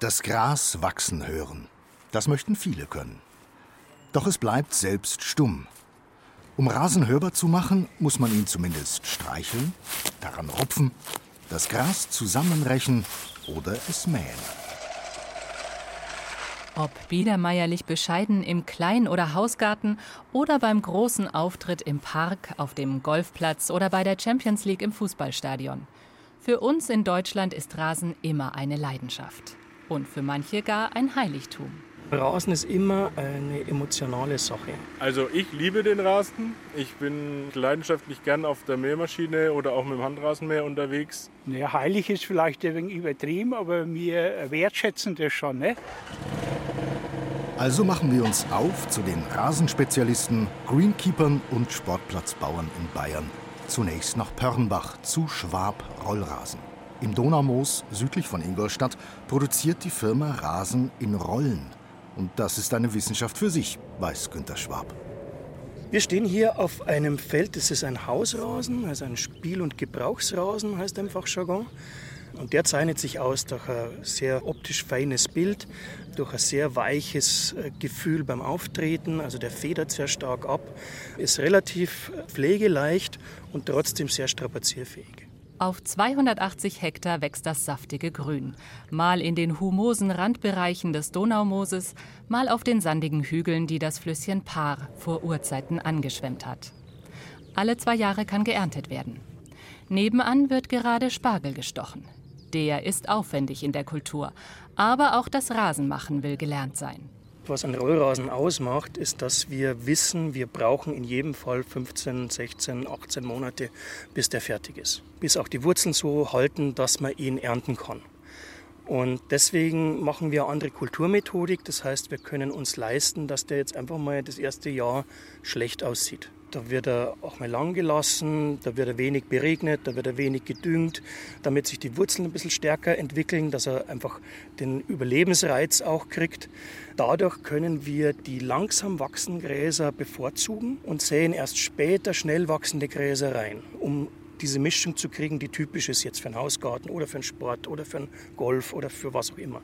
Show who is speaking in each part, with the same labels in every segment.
Speaker 1: Das Gras wachsen hören. Das möchten viele können. Doch es bleibt selbst stumm. Um Rasen hörbar zu machen, muss man ihn zumindest streicheln, daran rupfen, das Gras zusammenrechen oder es mähen.
Speaker 2: Ob biedermeierlich bescheiden im Klein- oder Hausgarten oder beim großen Auftritt im Park, auf dem Golfplatz oder bei der Champions League im Fußballstadion. Für uns in Deutschland ist Rasen immer eine Leidenschaft. Und für manche gar ein Heiligtum.
Speaker 3: Rasen ist immer eine emotionale Sache.
Speaker 4: Also ich liebe den Rasen. Ich bin leidenschaftlich gern auf der Mähmaschine oder auch mit dem Handrasenmäher unterwegs.
Speaker 5: Ja, heilig ist vielleicht ein wenig übertrieben, aber wir wertschätzen das schon. Ne?
Speaker 1: Also machen wir uns auf zu den Rasenspezialisten, Greenkeepern und Sportplatzbauern in Bayern. Zunächst nach Pörnbach zu Schwab Rollrasen. Im Donaumoos, südlich von Ingolstadt, produziert die Firma Rasen in Rollen. Und das ist eine Wissenschaft für sich, weiß Günter Schwab.
Speaker 3: Wir stehen hier auf einem Feld, das ist ein Hausrasen, also ein Spiel- und Gebrauchsrasen, heißt im Fachjargon. Und der zeichnet sich aus durch ein sehr optisch feines Bild, durch ein sehr weiches äh, Gefühl beim Auftreten, also der federt sehr stark ab, ist relativ pflegeleicht und trotzdem sehr strapazierfähig.
Speaker 2: Auf 280 Hektar wächst das saftige Grün. Mal in den humosen Randbereichen des Donaumooses, mal auf den sandigen Hügeln, die das Flüsschen Paar vor Urzeiten angeschwemmt hat. Alle zwei Jahre kann geerntet werden. Nebenan wird gerade Spargel gestochen. Der ist aufwendig in der Kultur, aber auch das Rasenmachen will gelernt sein.
Speaker 3: Was ein Rollrasen ausmacht, ist, dass wir wissen, wir brauchen in jedem Fall 15, 16, 18 Monate, bis der fertig ist. Bis auch die Wurzeln so halten, dass man ihn ernten kann. Und deswegen machen wir andere Kulturmethodik. Das heißt, wir können uns leisten, dass der jetzt einfach mal das erste Jahr schlecht aussieht. Da wird er auch mal lang gelassen, da wird er wenig beregnet, da wird er wenig gedüngt, damit sich die Wurzeln ein bisschen stärker entwickeln, dass er einfach den Überlebensreiz auch kriegt. Dadurch können wir die langsam wachsenden Gräser bevorzugen und säen erst später schnell wachsende Gräser rein, um diese Mischung zu kriegen, die typisch ist jetzt für einen Hausgarten oder für einen Sport oder für einen Golf oder für was auch immer.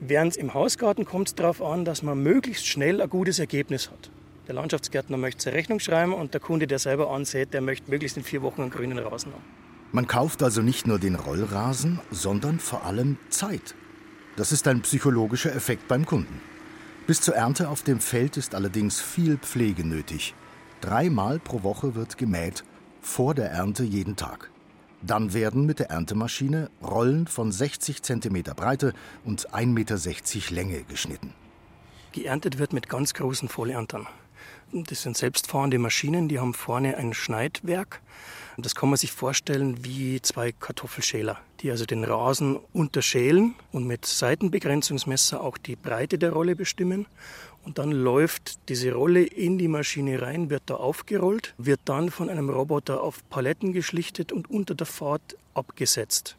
Speaker 3: Während im Hausgarten kommt es darauf an, dass man möglichst schnell ein gutes Ergebnis hat. Der Landschaftsgärtner möchte seine Rechnung schreiben und der Kunde, der selber ansät, der möchte möglichst in vier Wochen einen grünen Rasen haben.
Speaker 1: Man kauft also nicht nur den Rollrasen, sondern vor allem Zeit. Das ist ein psychologischer Effekt beim Kunden. Bis zur Ernte auf dem Feld ist allerdings viel Pflege nötig. Dreimal pro Woche wird gemäht, vor der Ernte jeden Tag. Dann werden mit der Erntemaschine Rollen von 60 cm Breite und 1,60 Meter Länge geschnitten.
Speaker 3: Geerntet wird mit ganz großen Vollerntern. Das sind selbstfahrende Maschinen, die haben vorne ein Schneidwerk. Das kann man sich vorstellen wie zwei Kartoffelschäler, die also den Rasen unterschälen und mit Seitenbegrenzungsmesser auch die Breite der Rolle bestimmen. Und dann läuft diese Rolle in die Maschine rein, wird da aufgerollt, wird dann von einem Roboter auf Paletten geschlichtet und unter der Fahrt abgesetzt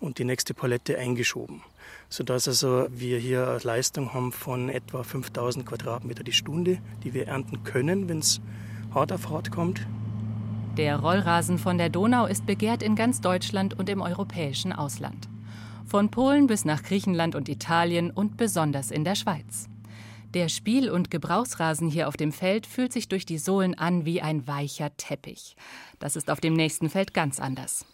Speaker 3: und die nächste Palette eingeschoben sodass also wir hier Leistung haben von etwa 5000 Quadratmeter die Stunde, die wir ernten können, wenn es hart auf hart kommt.
Speaker 2: Der Rollrasen von der Donau ist begehrt in ganz Deutschland und im europäischen Ausland. Von Polen bis nach Griechenland und Italien und besonders in der Schweiz. Der Spiel- und Gebrauchsrasen hier auf dem Feld fühlt sich durch die Sohlen an wie ein weicher Teppich. Das ist auf dem nächsten Feld ganz anders.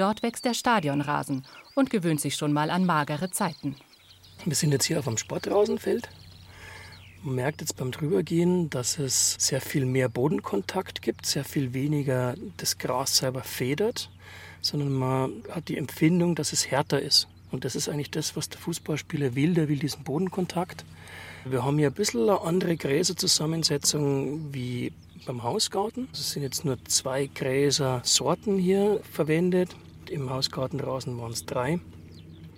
Speaker 2: Dort wächst der Stadionrasen und gewöhnt sich schon mal an magere Zeiten.
Speaker 3: Wir sind jetzt hier auf dem Sportrasenfeld. Man merkt jetzt beim Drübergehen, dass es sehr viel mehr Bodenkontakt gibt, sehr viel weniger das Gras selber federt, sondern man hat die Empfindung, dass es härter ist. Und das ist eigentlich das, was der Fußballspieler will. Der will diesen Bodenkontakt. Wir haben hier ein bisschen eine andere Gräserzusammensetzung wie beim Hausgarten. Es sind jetzt nur zwei Gräsersorten hier verwendet. Im Hausgartenrasen waren es drei.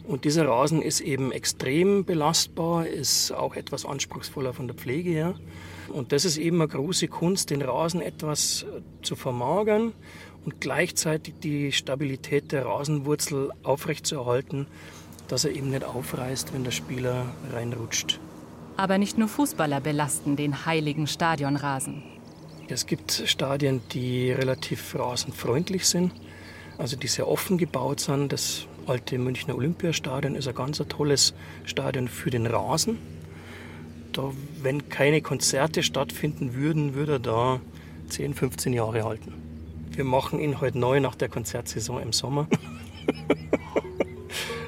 Speaker 3: Und dieser Rasen ist eben extrem belastbar, ist auch etwas anspruchsvoller von der Pflege her. Und das ist eben eine große Kunst, den Rasen etwas zu vermagern und gleichzeitig die Stabilität der Rasenwurzel aufrechtzuerhalten, dass er eben nicht aufreißt, wenn der Spieler reinrutscht.
Speaker 2: Aber nicht nur Fußballer belasten den heiligen Stadionrasen.
Speaker 3: Es gibt Stadien, die relativ rasenfreundlich sind, also die sehr offen gebaut sind. Das alte Münchner Olympiastadion ist ein ganz tolles Stadion für den Rasen. Da, wenn keine Konzerte stattfinden würden, würde er da 10, 15 Jahre halten. Wir machen ihn heute neu nach der Konzertsaison im Sommer.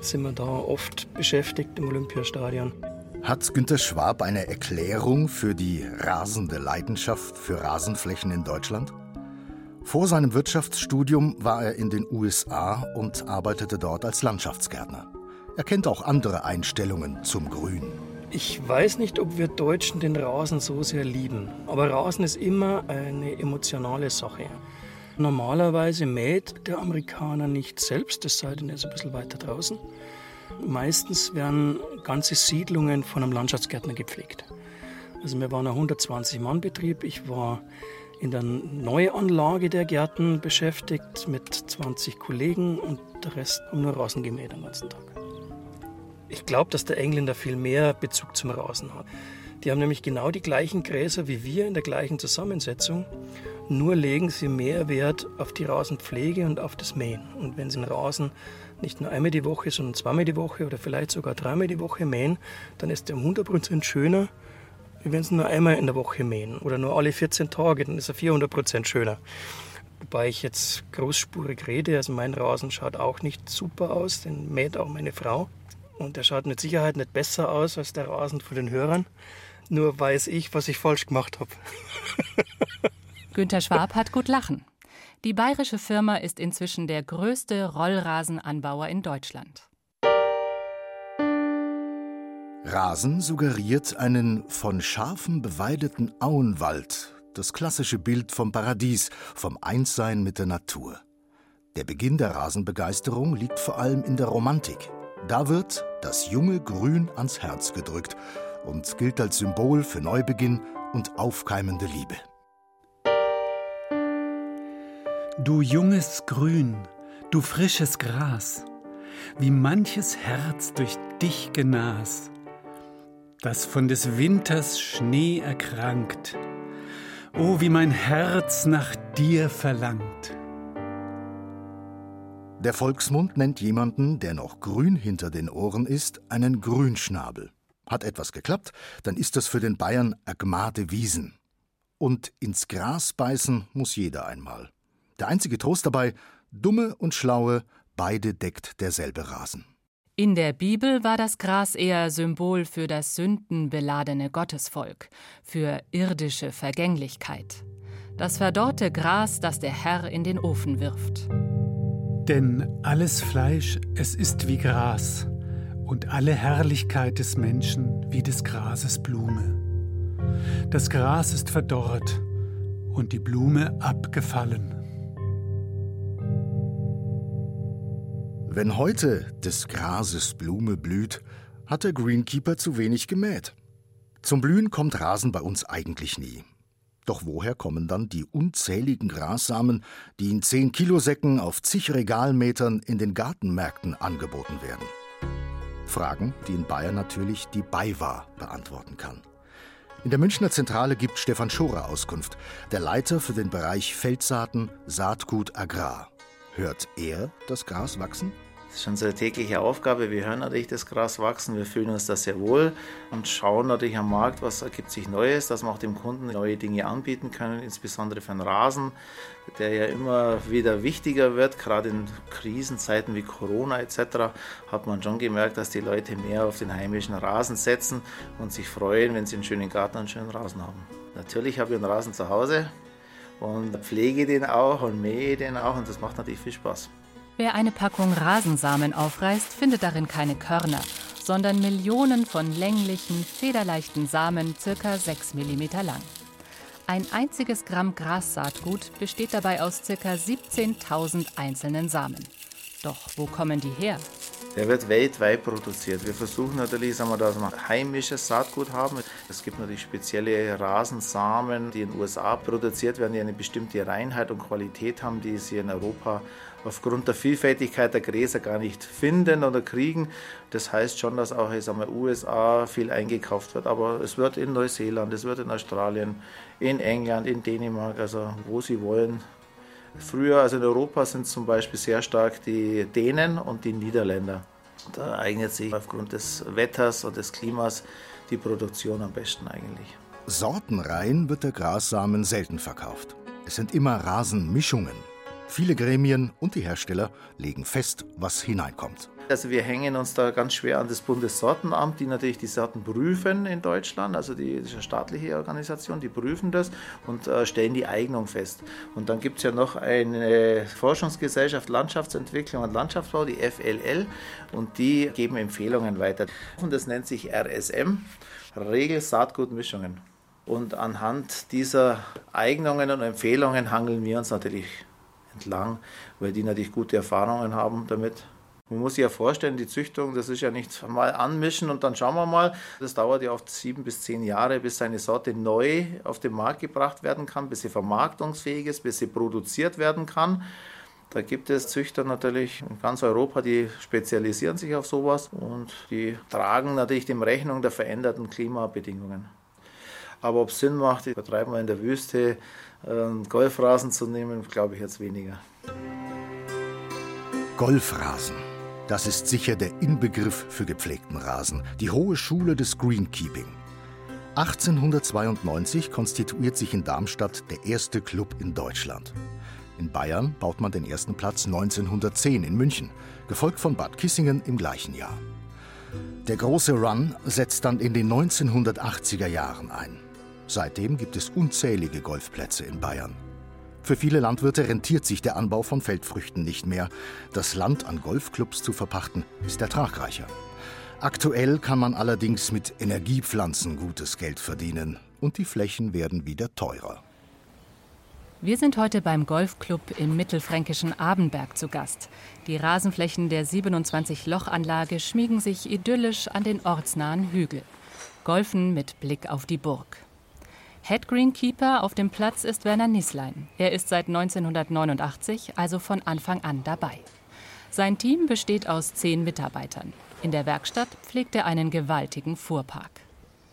Speaker 3: Sind wir da oft beschäftigt im Olympiastadion.
Speaker 1: Hat Günter Schwab eine Erklärung für die rasende Leidenschaft für Rasenflächen in Deutschland? Vor seinem Wirtschaftsstudium war er in den USA und arbeitete dort als Landschaftsgärtner. Er kennt auch andere Einstellungen zum Grün.
Speaker 3: Ich weiß nicht, ob wir Deutschen den Rasen so sehr lieben, aber Rasen ist immer eine emotionale Sache. Normalerweise mäht der Amerikaner nicht selbst, es sei denn, er ist ein bisschen weiter draußen. Meistens werden ganze Siedlungen von einem Landschaftsgärtner gepflegt. Also wir waren ein 120-Mann-Betrieb. Ich war in der Neuanlage der Gärten beschäftigt mit 20 Kollegen und der Rest haben nur Rasen gemäht den ganzen Tag. Ich glaube, dass der Engländer viel mehr Bezug zum Rasen hat. Die haben nämlich genau die gleichen Gräser wie wir in der gleichen Zusammensetzung, nur legen sie mehr Wert auf die Rasenpflege und auf das Mähen. Und wenn sie einen Rasen nicht nur einmal die Woche, sondern zweimal die Woche oder vielleicht sogar dreimal die Woche mähen, dann ist der um 100% schöner wir werden es nur einmal in der Woche mähen oder nur alle 14 Tage, dann ist er 400 Prozent schöner. Wobei ich jetzt großspurig rede, also mein Rasen schaut auch nicht super aus, den mäht auch meine Frau. Und der schaut mit Sicherheit nicht besser aus als der Rasen von den Hörern. Nur weiß ich, was ich falsch gemacht habe.
Speaker 2: Günter Schwab hat gut lachen. Die bayerische Firma ist inzwischen der größte Rollrasenanbauer in Deutschland.
Speaker 1: Rasen suggeriert einen von Schafen beweideten Auenwald, das klassische Bild vom Paradies, vom Einssein mit der Natur. Der Beginn der Rasenbegeisterung liegt vor allem in der Romantik. Da wird das junge Grün ans Herz gedrückt und gilt als Symbol für Neubeginn und aufkeimende Liebe.
Speaker 6: Du junges Grün, du frisches Gras, wie manches Herz durch dich genas das von des Winters Schnee erkrankt. Oh, wie mein Herz nach dir verlangt.
Speaker 1: Der Volksmund nennt jemanden, der noch grün hinter den Ohren ist, einen Grünschnabel. Hat etwas geklappt, dann ist das für den Bayern Agmade Wiesen. Und ins Gras beißen muss jeder einmal. Der einzige Trost dabei, dumme und schlaue, beide deckt derselbe Rasen.
Speaker 2: In der Bibel war das Gras eher Symbol für das sündenbeladene Gottesvolk, für irdische Vergänglichkeit. Das verdorrte Gras, das der Herr in den Ofen wirft.
Speaker 6: Denn alles Fleisch, es ist wie Gras, und alle Herrlichkeit des Menschen wie des Grases Blume. Das Gras ist verdorrt und die Blume abgefallen.
Speaker 1: Wenn heute des Grases Blume blüht, hat der Greenkeeper zu wenig gemäht. Zum Blühen kommt Rasen bei uns eigentlich nie. Doch woher kommen dann die unzähligen Grassamen, die in 10 Kilo Säcken auf zig Regalmetern in den Gartenmärkten angeboten werden? Fragen, die in Bayern natürlich die BayWa beantworten kann. In der Münchner Zentrale gibt Stefan Schorer Auskunft, der Leiter für den Bereich Feldsaaten, Saatgut, Agrar. Hört er das Gras wachsen?
Speaker 7: Das ist unsere tägliche Aufgabe. Wir hören natürlich das Gras wachsen, wir fühlen uns da sehr wohl und schauen natürlich am Markt, was ergibt sich Neues, dass wir auch dem Kunden neue Dinge anbieten können, insbesondere für den Rasen, der ja immer wieder wichtiger wird. Gerade in Krisenzeiten wie Corona etc. hat man schon gemerkt, dass die Leute mehr auf den heimischen Rasen setzen und sich freuen, wenn sie einen schönen Garten und einen schönen Rasen haben. Natürlich habe ich einen Rasen zu Hause und pflege den auch und mähe den auch und das macht natürlich viel Spaß.
Speaker 2: Wer eine Packung Rasensamen aufreißt, findet darin keine Körner, sondern Millionen von länglichen, federleichten Samen, circa 6 mm lang. Ein einziges Gramm Grassaatgut besteht dabei aus ca. 17.000 einzelnen Samen. Doch wo kommen die her?
Speaker 7: Der wird weltweit produziert. Wir versuchen natürlich, sagen wir, dass wir heimisches Saatgut haben. Es gibt natürlich spezielle Rasensamen, die in den USA produziert werden, die eine bestimmte Reinheit und Qualität haben, die sie in Europa aufgrund der Vielfältigkeit der Gräser gar nicht finden oder kriegen. Das heißt schon, dass auch in den USA viel eingekauft wird. Aber es wird in Neuseeland, es wird in Australien, in England, in Dänemark, also wo sie wollen, Früher, also in Europa, sind zum Beispiel sehr stark die Dänen und die Niederländer. Da eignet sich aufgrund des Wetters und des Klimas die Produktion am besten eigentlich.
Speaker 1: Sortenrein wird der Grassamen selten verkauft. Es sind immer Rasenmischungen. Viele Gremien und die Hersteller legen fest, was hineinkommt.
Speaker 7: Also wir hängen uns da ganz schwer an das Bundessortenamt, die natürlich die Sorten prüfen in Deutschland. Also die das ist eine staatliche Organisation, die prüfen das und äh, stellen die Eignung fest. Und dann gibt es ja noch eine Forschungsgesellschaft Landschaftsentwicklung und Landschaftsbau, die FLL, und die geben Empfehlungen weiter. Und das nennt sich RSM, Regel Saatgutmischungen. Und anhand dieser Eignungen und Empfehlungen hangeln wir uns natürlich entlang, weil die natürlich gute Erfahrungen haben damit. Man muss sich ja vorstellen, die Züchtung, das ist ja nicht mal anmischen und dann schauen wir mal. Das dauert ja oft sieben bis zehn Jahre, bis eine Sorte neu auf den Markt gebracht werden kann, bis sie vermarktungsfähig ist, bis sie produziert werden kann. Da gibt es Züchter natürlich in ganz Europa, die spezialisieren sich auf sowas und die tragen natürlich dem Rechnung der veränderten Klimabedingungen. Aber ob es Sinn macht, übertreiben wir in der Wüste, Golfrasen zu nehmen, glaube ich jetzt weniger.
Speaker 1: Golfrasen. Das ist sicher der Inbegriff für gepflegten Rasen, die hohe Schule des Greenkeeping. 1892 konstituiert sich in Darmstadt der erste Club in Deutschland. In Bayern baut man den ersten Platz 1910 in München, gefolgt von Bad Kissingen im gleichen Jahr. Der große Run setzt dann in den 1980er Jahren ein. Seitdem gibt es unzählige Golfplätze in Bayern. Für viele Landwirte rentiert sich der Anbau von Feldfrüchten nicht mehr. Das Land an Golfclubs zu verpachten, ist ertragreicher. Aktuell kann man allerdings mit Energiepflanzen gutes Geld verdienen und die Flächen werden wieder teurer.
Speaker 2: Wir sind heute beim Golfclub im mittelfränkischen Abenberg zu Gast. Die Rasenflächen der 27-Loch-Anlage schmiegen sich idyllisch an den ortsnahen Hügel. Golfen mit Blick auf die Burg. Head Greenkeeper auf dem Platz ist Werner Nieslein. Er ist seit 1989, also von Anfang an dabei. Sein Team besteht aus zehn Mitarbeitern. In der Werkstatt pflegt er einen gewaltigen Fuhrpark.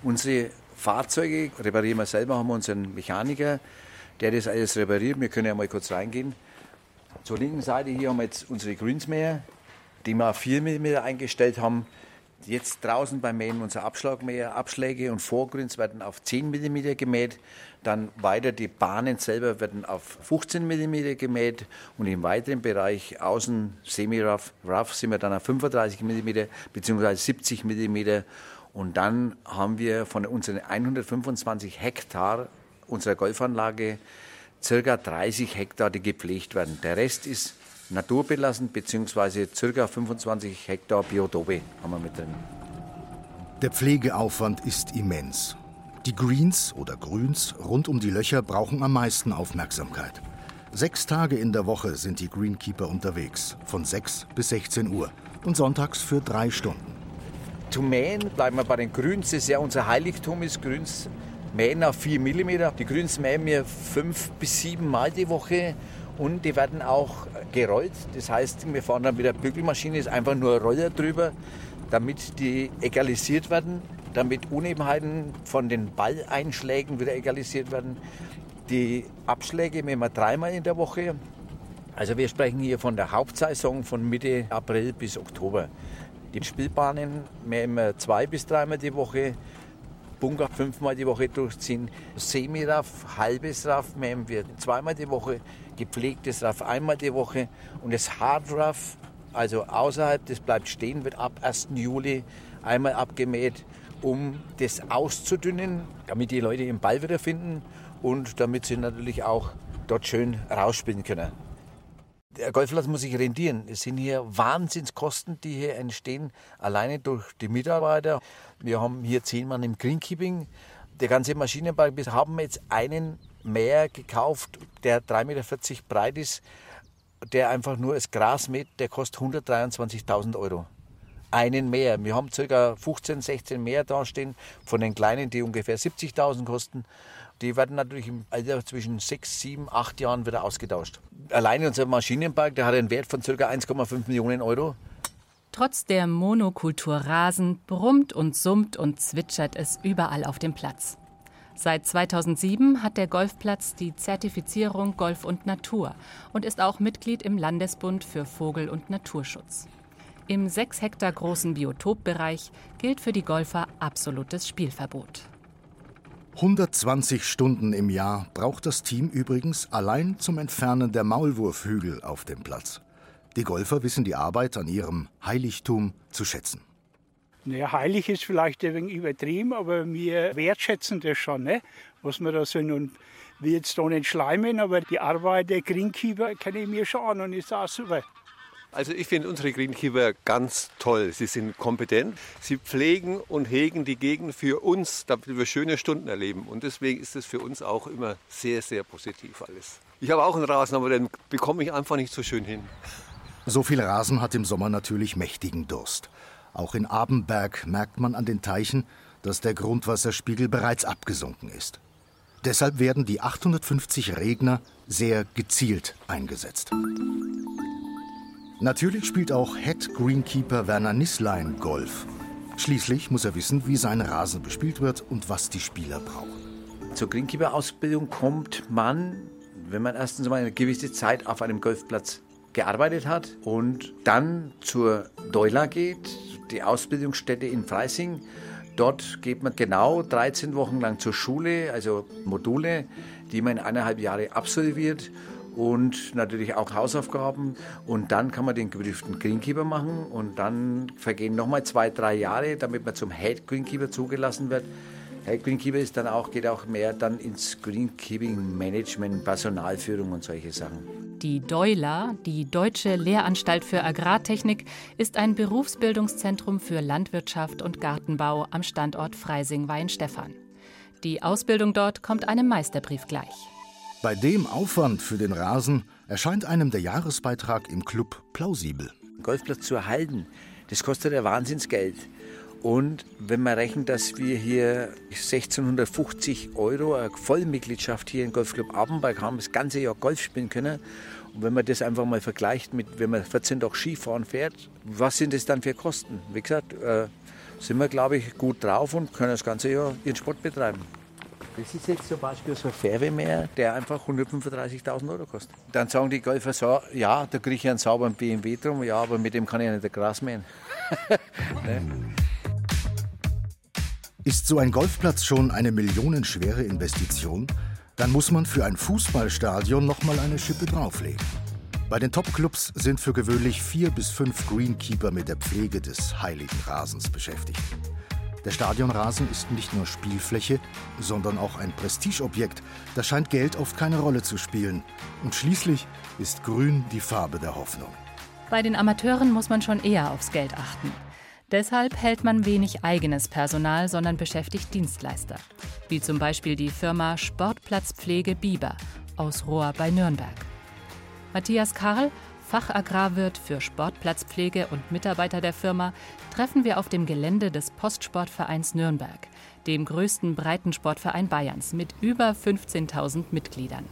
Speaker 8: Unsere Fahrzeuge reparieren wir selber, haben wir unseren Mechaniker, der das alles repariert. Wir können ja mal kurz reingehen. Zur linken Seite hier haben wir jetzt unsere Greensmäher, die wir auf 4 mm eingestellt haben. Jetzt draußen beim Mähen unser Abschlagmäher, Abschläge und Vorgründs werden auf 10 mm gemäht. Dann weiter die Bahnen selber werden auf 15 mm gemäht und im weiteren Bereich außen semi-rough rough sind wir dann auf 35 mm bzw. 70 mm. Und dann haben wir von unseren 125 Hektar unserer Golfanlage circa 30 Hektar, die gepflegt werden. Der Rest ist naturbelassen, beziehungsweise ca. 25 Hektar Biotope haben wir mit drin.
Speaker 1: Der Pflegeaufwand ist immens. Die Greens oder Grüns rund um die Löcher brauchen am meisten Aufmerksamkeit. Sechs Tage in der Woche sind die Greenkeeper unterwegs, von 6 bis 16 Uhr und sonntags für drei Stunden.
Speaker 8: Zu mähen bleiben wir bei den Grüns, das ist ja unser Heiligtum ist Grüns. Mähen auf 4 mm. Die Grüns mähen wir fünf bis sieben Mal die Woche und die werden auch gerollt. Das heißt, wir fahren dann mit der Bügelmaschine, ist einfach nur Roller drüber, damit die egalisiert werden, damit Unebenheiten von den Balleinschlägen wieder egalisiert werden. Die Abschläge mähen wir dreimal in der Woche. Also wir sprechen hier von der Hauptsaison von Mitte April bis Oktober. Die Spielbahnen mähen wir zwei bis dreimal die Woche. Bunker fünfmal die Woche durchziehen. Semiraff, halbes Raff mähen wir zweimal die Woche gepflegtes Raff einmal die Woche und das Hard Raff, also außerhalb, das bleibt stehen, wird ab 1. Juli einmal abgemäht, um das auszudünnen, damit die Leute den Ball wiederfinden und damit sie natürlich auch dort schön rausspielen können. Der Golfplatz muss sich rendieren. Es sind hier Wahnsinnskosten, die hier entstehen, alleine durch die Mitarbeiter. Wir haben hier zehn Mann im Greenkeeping. Der ganze Maschinenpark, wir haben jetzt einen Mäher gekauft, der 3,40 Meter breit ist, der einfach nur das Gras mäht, der kostet 123.000 Euro. Einen Mäher. Wir haben ca. 15, 16 Mäher dastehen, von den kleinen, die ungefähr 70.000 kosten. Die werden natürlich im Alter zwischen 6, 7, 8 Jahren wieder ausgetauscht. Alleine unser Maschinenpark, der hat einen Wert von ca. 1,5 Millionen Euro.
Speaker 2: Trotz der Monokultur Rasen brummt und summt und zwitschert es überall auf dem Platz. Seit 2007 hat der Golfplatz die Zertifizierung Golf und Natur und ist auch Mitglied im Landesbund für Vogel- und Naturschutz. Im sechs Hektar großen Biotopbereich gilt für die Golfer absolutes Spielverbot.
Speaker 1: 120 Stunden im Jahr braucht das Team übrigens allein zum Entfernen der Maulwurfhügel auf dem Platz. Die Golfer wissen die Arbeit an ihrem Heiligtum zu schätzen.
Speaker 5: Naja, heilig ist vielleicht ein wenig übertrieben, aber wir wertschätzen das schon, ne? was wir da sind. Und wir jetzt da nicht schleimen, aber die Arbeit der Greenkeeper kenne ich mir schon an und ist auch super.
Speaker 9: Also ich finde unsere Greenkeeper ganz toll. Sie sind kompetent, sie pflegen und hegen die Gegend für uns, damit wir schöne Stunden erleben. Und deswegen ist es für uns auch immer sehr, sehr positiv alles. Ich habe auch einen Rasen, aber den bekomme ich einfach nicht so schön hin.
Speaker 1: So viel Rasen hat im Sommer natürlich mächtigen Durst. Auch in Abenberg merkt man an den Teichen, dass der Grundwasserspiegel bereits abgesunken ist. Deshalb werden die 850 Regner sehr gezielt eingesetzt. Natürlich spielt auch Head Greenkeeper Werner Nisslein Golf. Schließlich muss er wissen, wie sein Rasen bespielt wird und was die Spieler brauchen.
Speaker 8: Zur Greenkeeper-Ausbildung kommt man, wenn man erstens mal eine gewisse Zeit auf einem Golfplatz gearbeitet hat und dann zur Deuler geht, die Ausbildungsstätte in Freising. Dort geht man genau 13 Wochen lang zur Schule, also Module, die man in eineinhalb Jahre absolviert und natürlich auch Hausaufgaben. Und dann kann man den geprüften Greenkeeper machen und dann vergehen nochmal zwei, drei Jahre, damit man zum Head Greenkeeper zugelassen wird. Greenkeeper ist dann auch, geht auch mehr dann ins Greenkeeping Management, Personalführung und solche Sachen.
Speaker 2: Die Deuler, die Deutsche Lehranstalt für Agrartechnik, ist ein Berufsbildungszentrum für Landwirtschaft und Gartenbau am Standort Freising-Weinstefan. Die Ausbildung dort kommt einem Meisterbrief gleich.
Speaker 1: Bei dem Aufwand für den Rasen erscheint einem der Jahresbeitrag im Club plausibel.
Speaker 8: Golfplatz zu erhalten, das kostet ja Wahnsinnsgeld. Und wenn man rechnet, dass wir hier 1650 Euro eine Vollmitgliedschaft hier im Golfclub Abenberg haben, das ganze Jahr Golf spielen können. Und wenn man das einfach mal vergleicht mit, wenn man 14 Tage Skifahren fährt, was sind das dann für Kosten? Wie gesagt, äh, sind wir, glaube ich, gut drauf und können das ganze Jahr ihren Sport betreiben. Das ist jetzt zum Beispiel so ein Färbemeer, der einfach 135.000 Euro kostet. Dann sagen die Golfer so, ja, da kriege ich einen sauberen BMW drum, ja, aber mit dem kann ich ja nicht das Gras mähen. ne?
Speaker 1: Ist so ein Golfplatz schon eine millionenschwere Investition? Dann muss man für ein Fußballstadion nochmal eine Schippe drauflegen. Bei den Topclubs sind für gewöhnlich vier bis fünf Greenkeeper mit der Pflege des heiligen Rasens beschäftigt. Der Stadionrasen ist nicht nur Spielfläche, sondern auch ein Prestigeobjekt. Da scheint Geld oft keine Rolle zu spielen. Und schließlich ist Grün die Farbe der Hoffnung.
Speaker 2: Bei den Amateuren muss man schon eher aufs Geld achten. Deshalb hält man wenig eigenes Personal, sondern beschäftigt Dienstleister, wie zum Beispiel die Firma Sportplatzpflege Biber aus Rohr bei Nürnberg. Matthias Karl, Fachagrarwirt für Sportplatzpflege und Mitarbeiter der Firma, treffen wir auf dem Gelände des Postsportvereins Nürnberg, dem größten Breitensportverein Bayerns mit über 15.000 Mitgliedern.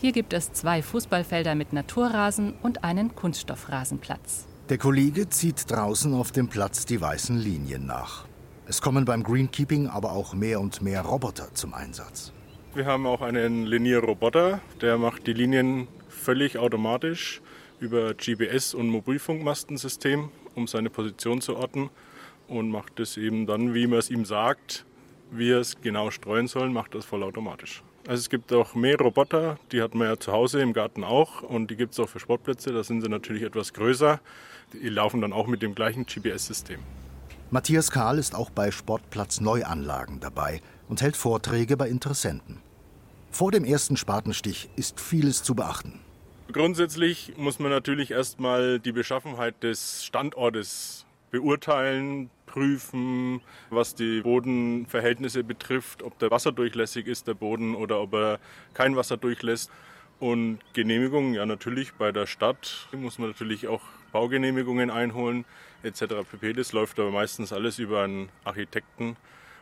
Speaker 2: Hier gibt es zwei Fußballfelder mit Naturrasen und einen Kunststoffrasenplatz.
Speaker 1: Der Kollege zieht draußen auf dem Platz die weißen Linien nach. Es kommen beim Greenkeeping aber auch mehr und mehr Roboter zum Einsatz.
Speaker 4: Wir haben auch einen Linierroboter, der macht die Linien völlig automatisch über GPS- und Mobilfunkmastensystem, um seine Position zu orten und macht es eben dann, wie man es ihm sagt, wie er es genau streuen soll, macht das vollautomatisch. Also es gibt auch mehr Roboter, die hat man ja zu Hause im Garten auch und die gibt es auch für Sportplätze, da sind sie natürlich etwas größer. Die laufen dann auch mit dem gleichen GPS-System.
Speaker 1: Matthias Kahl ist auch bei Sportplatz Neuanlagen dabei und hält Vorträge bei Interessenten. Vor dem ersten Spatenstich ist vieles zu beachten.
Speaker 4: Grundsätzlich muss man natürlich erstmal die Beschaffenheit des Standortes beurteilen, prüfen, was die Bodenverhältnisse betrifft, ob der wasserdurchlässig ist, der Boden, oder ob er kein Wasser durchlässt. Und Genehmigungen, ja natürlich bei der Stadt muss man natürlich auch Baugenehmigungen einholen etc. pp. Das läuft aber meistens alles über einen Architekten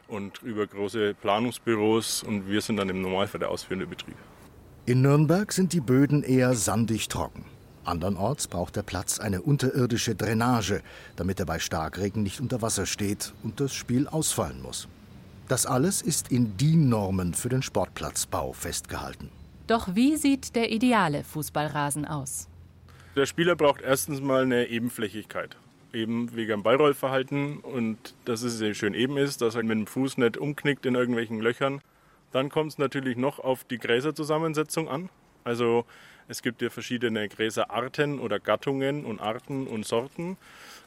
Speaker 4: und über große Planungsbüros und wir sind dann im Normalfall der ausführende Betrieb.
Speaker 1: In Nürnberg sind die Böden eher sandig trocken. Andernorts braucht der Platz eine unterirdische Drainage, damit er bei Starkregen nicht unter Wasser steht und das Spiel ausfallen muss. Das alles ist in DIN-Normen für den Sportplatzbau festgehalten.
Speaker 2: Doch wie sieht der ideale Fußballrasen aus?
Speaker 4: Der Spieler braucht erstens mal eine Ebenflächigkeit. Eben wegen dem Ballrollverhalten und dass es schön eben ist, dass er mit dem Fuß nicht umknickt in irgendwelchen Löchern. Dann kommt es natürlich noch auf die Gräserzusammensetzung an. Also es gibt ja verschiedene Gräserarten oder Gattungen und Arten und Sorten.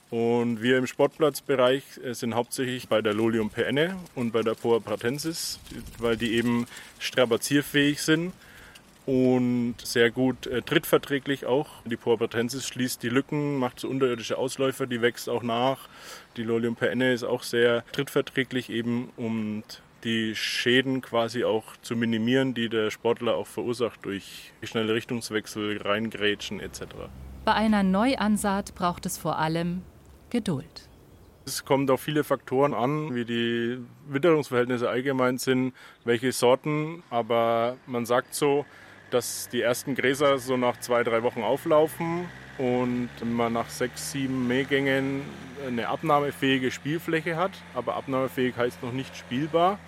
Speaker 4: Und wir im Sportplatzbereich äh, sind hauptsächlich bei der Lolium peenne und bei der Poa pratensis, weil die eben strapazierfähig sind und sehr gut äh, trittverträglich auch. Die Poa pratensis schließt die Lücken, macht so unterirdische Ausläufer, die wächst auch nach. Die Lolium peenne ist auch sehr trittverträglich eben und die Schäden quasi auch zu minimieren, die der Sportler auch verursacht durch schnelle Richtungswechsel, Reingrätschen etc.
Speaker 2: Bei einer Neuansaat braucht es vor allem Geduld.
Speaker 4: Es kommt auf viele Faktoren an, wie die Witterungsverhältnisse allgemein sind, welche Sorten. Aber man sagt so, dass die ersten Gräser so nach zwei, drei Wochen auflaufen und man nach sechs, sieben Mähgängen eine abnahmefähige Spielfläche hat. Aber abnahmefähig heißt noch nicht spielbar.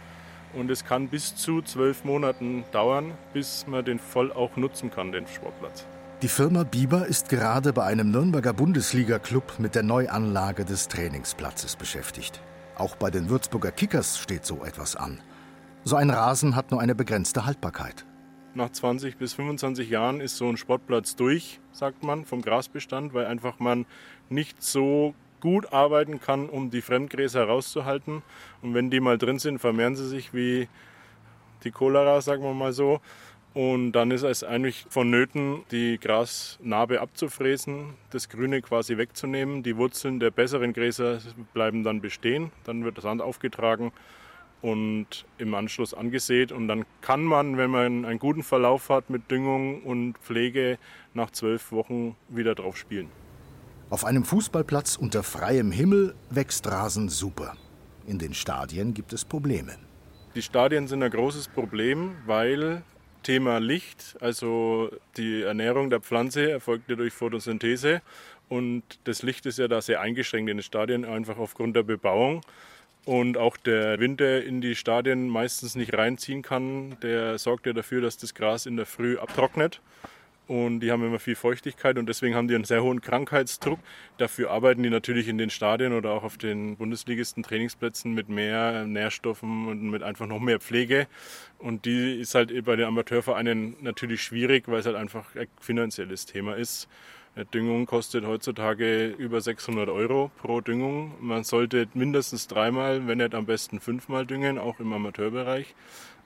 Speaker 4: Und es kann bis zu zwölf Monaten dauern, bis man den voll auch nutzen kann, den Sportplatz.
Speaker 1: Die Firma Bieber ist gerade bei einem Nürnberger Bundesliga-Club mit der Neuanlage des Trainingsplatzes beschäftigt. Auch bei den Würzburger Kickers steht so etwas an. So ein Rasen hat nur eine begrenzte Haltbarkeit.
Speaker 4: Nach 20 bis 25 Jahren ist so ein Sportplatz durch, sagt man, vom Grasbestand, weil einfach man nicht so gut arbeiten kann, um die Fremdgräser herauszuhalten. Und wenn die mal drin sind, vermehren sie sich wie die Cholera, sagen wir mal so. Und dann ist es eigentlich vonnöten, die Grasnarbe abzufräsen, das Grüne quasi wegzunehmen. Die Wurzeln der besseren Gräser bleiben dann bestehen. Dann wird das Sand aufgetragen und im Anschluss angesät. Und dann kann man, wenn man einen guten Verlauf hat mit Düngung und Pflege, nach zwölf Wochen wieder drauf spielen.
Speaker 1: Auf einem Fußballplatz unter freiem Himmel wächst Rasen super. In den Stadien gibt es Probleme.
Speaker 4: Die Stadien sind ein großes Problem, weil Thema Licht, also die Ernährung der Pflanze erfolgt ja durch Photosynthese und das Licht ist ja da sehr eingeschränkt in den Stadien, einfach aufgrund der Bebauung. Und auch der Wind, der in die Stadien meistens nicht reinziehen kann, der sorgt ja dafür, dass das Gras in der Früh abtrocknet und die haben immer viel Feuchtigkeit und deswegen haben die einen sehr hohen Krankheitsdruck. Dafür arbeiten die natürlich in den Stadien oder auch auf den Bundesligisten Trainingsplätzen mit mehr Nährstoffen und mit einfach noch mehr Pflege. Und die ist halt bei den Amateurvereinen natürlich schwierig, weil es halt einfach ein finanzielles Thema ist. Düngung kostet heutzutage über 600 Euro pro Düngung. Man sollte mindestens dreimal, wenn nicht am besten fünfmal düngen, auch im Amateurbereich.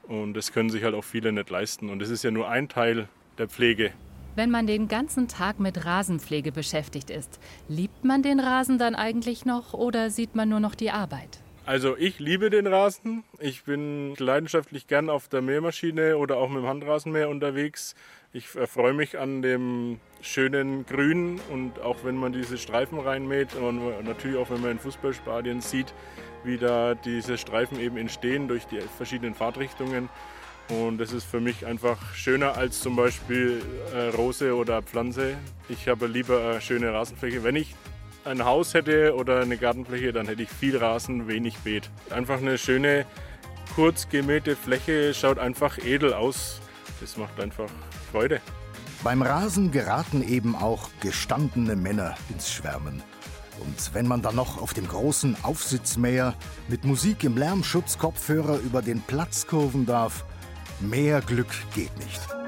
Speaker 4: Und das können sich halt auch viele nicht leisten. Und das ist ja nur ein Teil der Pflege.
Speaker 2: Wenn man den ganzen Tag mit Rasenpflege beschäftigt ist, liebt man den Rasen dann eigentlich noch oder sieht man nur noch die Arbeit?
Speaker 4: Also ich liebe den Rasen. Ich bin leidenschaftlich gern auf der Mähmaschine oder auch mit dem Handrasenmäher unterwegs. Ich erfreue mich an dem schönen Grün und auch wenn man diese Streifen reinmäht und natürlich auch wenn man in Fußballspadien sieht, wie da diese Streifen eben entstehen durch die verschiedenen Fahrtrichtungen. Und das ist für mich einfach schöner als zum Beispiel äh, Rose oder Pflanze. Ich habe lieber eine schöne Rasenfläche. Wenn ich ein Haus hätte oder eine Gartenfläche, dann hätte ich viel Rasen, wenig Beet. Einfach eine schöne, kurz gemähte Fläche schaut einfach edel aus. Das macht einfach Freude.
Speaker 1: Beim Rasen geraten eben auch gestandene Männer ins Schwärmen. Und wenn man dann noch auf dem großen Aufsitzmäher mit Musik im Lärmschutzkopfhörer über den Platz kurven darf, Mehr Glück geht nicht.